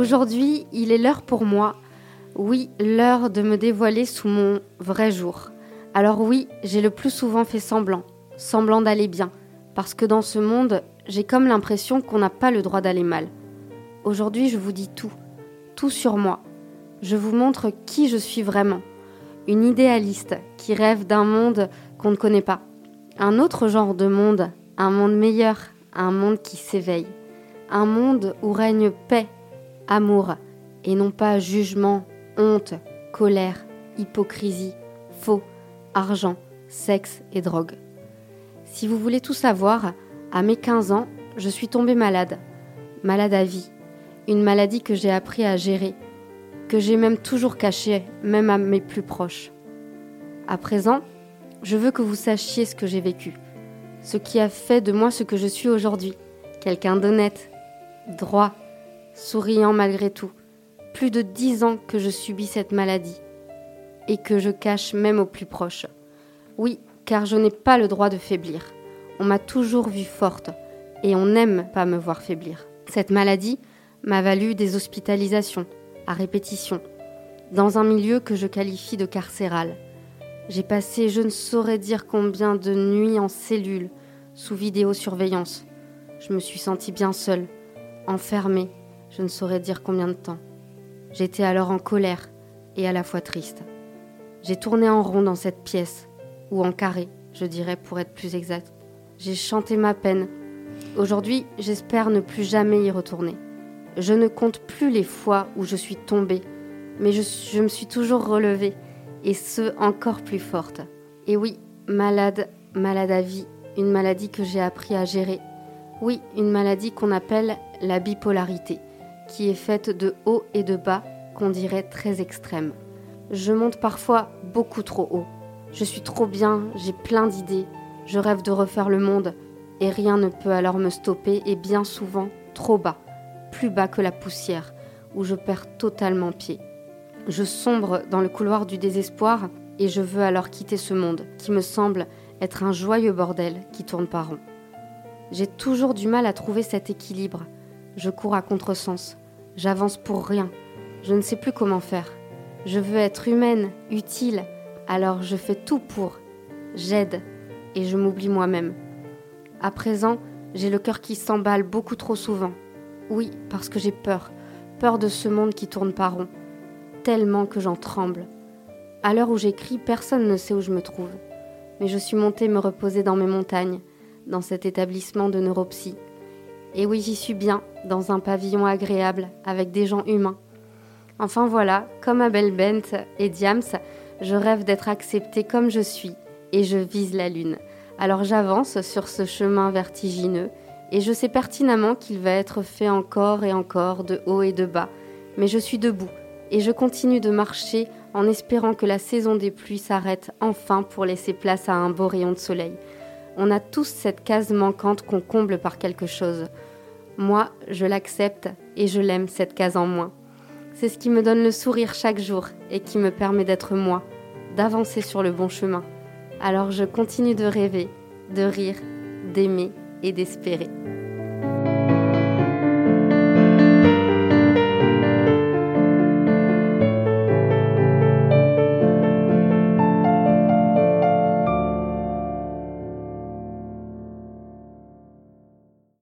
Aujourd'hui, il est l'heure pour moi, oui, l'heure de me dévoiler sous mon vrai jour. Alors oui, j'ai le plus souvent fait semblant, semblant d'aller bien, parce que dans ce monde, j'ai comme l'impression qu'on n'a pas le droit d'aller mal. Aujourd'hui, je vous dis tout, tout sur moi. Je vous montre qui je suis vraiment. Une idéaliste qui rêve d'un monde qu'on ne connaît pas. Un autre genre de monde, un monde meilleur, un monde qui s'éveille. Un monde où règne paix, amour, et non pas jugement, honte, colère, hypocrisie, faux, argent, sexe et drogue. Si vous voulez tout savoir, à mes 15 ans, je suis tombée malade. Malade à vie. Une maladie que j'ai appris à gérer, que j'ai même toujours cachée, même à mes plus proches. À présent, je veux que vous sachiez ce que j'ai vécu, ce qui a fait de moi ce que je suis aujourd'hui, quelqu'un d'honnête, droit, souriant malgré tout. Plus de dix ans que je subis cette maladie et que je cache même aux plus proches. Oui, car je n'ai pas le droit de faiblir. On m'a toujours vue forte et on n'aime pas me voir faiblir. Cette maladie m'a valu des hospitalisations, à répétition, dans un milieu que je qualifie de carcéral. J'ai passé je ne saurais dire combien de nuits en cellule, sous vidéosurveillance. Je me suis sentie bien seule, enfermée, je ne saurais dire combien de temps. J'étais alors en colère et à la fois triste. J'ai tourné en rond dans cette pièce, ou en carré, je dirais pour être plus exact. J'ai chanté ma peine. Aujourd'hui, j'espère ne plus jamais y retourner. Je ne compte plus les fois où je suis tombée, mais je, me suis toujours relevée, et ce, encore plus forte. Et oui, malade, malade à vie, une maladie que j'ai appris à gérer. Oui, une maladie qu'on appelle la bipolarité, qui est faite de haut et de bas, qu'on dirait très extrême. Je monte parfois beaucoup trop haut. Je suis trop bien, j'ai plein d'idées, je rêve de refaire le monde, et rien ne peut alors me stopper, et bien souvent trop bas plus bas que la poussière, où je perds totalement pied. Je sombre dans le couloir du désespoir et je veux alors quitter ce monde qui me semble être un joyeux bordel qui tourne par rond. J'ai toujours du mal à trouver cet équilibre. Je cours à contresens. J'avance pour rien. Je ne sais plus comment faire. Je veux être humaine, utile, alors je fais tout pour. J'aide et je m'oublie moi-même. À présent, j'ai le cœur qui s'emballe beaucoup trop souvent oui, parce que j'ai peur, peur de ce monde qui tourne pas rond, tellement que j'en tremble. À l'heure où j'écris, personne ne sait où je me trouve, mais je suis montée me reposer dans mes montagnes, dans cet établissement de neuropsy. Et oui, j'y suis bien, dans un pavillon agréable, avec des gens humains. Enfin voilà, comme Abel Bent et Diams, je rêve d'être acceptée comme je suis, et je vise la lune. Alors j'avance sur ce chemin vertigineux, et je sais pertinemment qu'il va être fait encore et encore de haut et de bas, mais je suis debout et je continue de marcher en espérant que la saison des pluies s'arrête enfin pour laisser place à un beau rayon de soleil. On a tous cette case manquante qu'on comble par quelque chose. Moi, je l'accepte et je l'aime, cette case en moins. C'est ce qui me donne le sourire chaque jour et qui me permet d'être moi, d'avancer sur le bon chemin. Alors je continue de rêver, de rire, d'aimer et d'espérer.